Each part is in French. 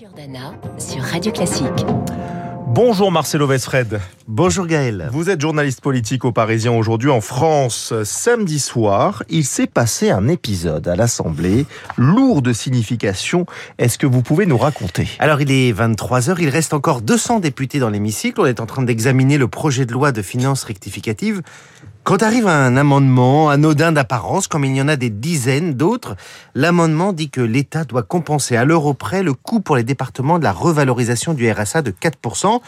Giordana sur Radio Classique. Bonjour Marcelo Vesfred. Bonjour Gaël. Vous êtes journaliste politique au Parisien aujourd'hui en France. Samedi soir, il s'est passé un épisode à l'Assemblée lourd de signification. Est-ce que vous pouvez nous raconter? Alors il est 23h, il reste encore 200 députés dans l'hémicycle. On est en train d'examiner le projet de loi de finances rectificative. Quand arrive un amendement anodin d'apparence, comme il y en a des dizaines d'autres, l'amendement dit que l'État doit compenser à l'euro près le coût pour les départements de la revalorisation du RSA de 4%.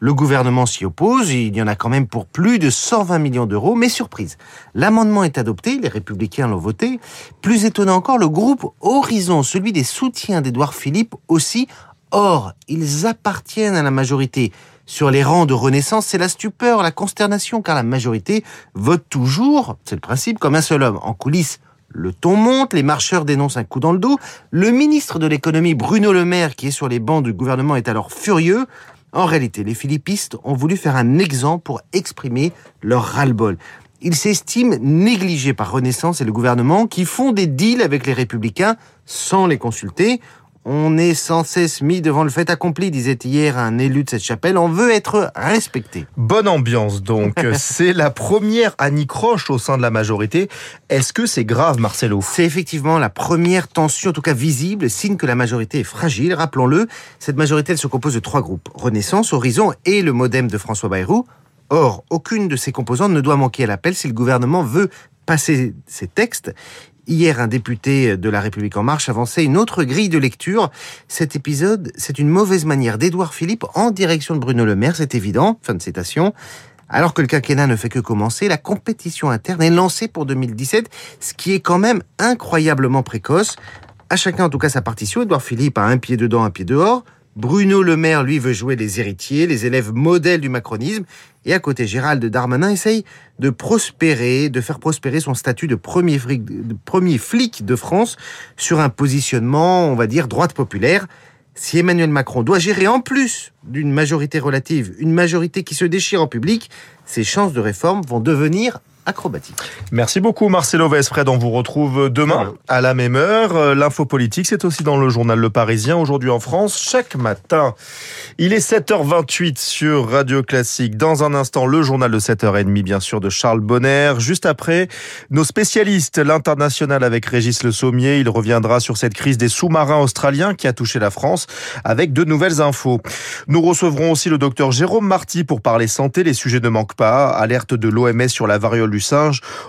Le gouvernement s'y oppose, il y en a quand même pour plus de 120 millions d'euros, mais surprise, l'amendement est adopté, les républicains l'ont voté. Plus étonnant encore, le groupe Horizon, celui des soutiens d'Édouard Philippe aussi, or, ils appartiennent à la majorité. Sur les rangs de Renaissance, c'est la stupeur, la consternation, car la majorité vote toujours, c'est le principe, comme un seul homme. En coulisses, le ton monte, les marcheurs dénoncent un coup dans le dos. Le ministre de l'économie, Bruno Le Maire, qui est sur les bancs du gouvernement, est alors furieux. En réalité, les philippistes ont voulu faire un exemple pour exprimer leur ras-le-bol. Ils s'estiment négligés par Renaissance et le gouvernement qui font des deals avec les républicains sans les consulter. On est sans cesse mis devant le fait accompli, disait hier un élu de cette chapelle. On veut être respecté. Bonne ambiance donc. c'est la première anicroche au sein de la majorité. Est-ce que c'est grave, Marcelo? C'est effectivement la première tension, en tout cas visible, signe que la majorité est fragile. Rappelons-le, cette majorité, elle se compose de trois groupes. Renaissance, Horizon et le modem de François Bayrou. Or, aucune de ces composantes ne doit manquer à l'appel si le gouvernement veut passer ces textes. Hier, un député de La République En Marche avançait une autre grille de lecture. Cet épisode, c'est une mauvaise manière d'Édouard Philippe en direction de Bruno Le Maire, c'est évident. Fin de citation. Alors que le quinquennat ne fait que commencer, la compétition interne est lancée pour 2017, ce qui est quand même incroyablement précoce. À chacun, en tout cas, sa partition. Édouard Philippe a un pied dedans, un pied dehors. Bruno Le Maire, lui, veut jouer les héritiers, les élèves modèles du macronisme. Et à côté, Gérald Darmanin essaye de prospérer, de faire prospérer son statut de premier, flic, de premier flic de France sur un positionnement, on va dire, droite populaire. Si Emmanuel Macron doit gérer en plus d'une majorité relative, une majorité qui se déchire en public, ses chances de réforme vont devenir acrobatique. Merci beaucoup Marcelo Vesfred. On vous retrouve demain à la même heure. L'info politique, c'est aussi dans le journal Le Parisien, aujourd'hui en France, chaque matin. Il est 7h28 sur Radio Classique. Dans un instant, le journal de 7h30, bien sûr, de Charles Bonner. Juste après, nos spécialistes, l'international avec Régis Le Sommier. Il reviendra sur cette crise des sous-marins australiens qui a touché la France avec de nouvelles infos. Nous recevrons aussi le docteur Jérôme Marty pour parler santé. Les sujets ne manquent pas. Alerte de l'OMS sur la variole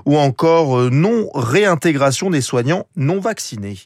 ou encore non réintégration des soignants non vaccinés.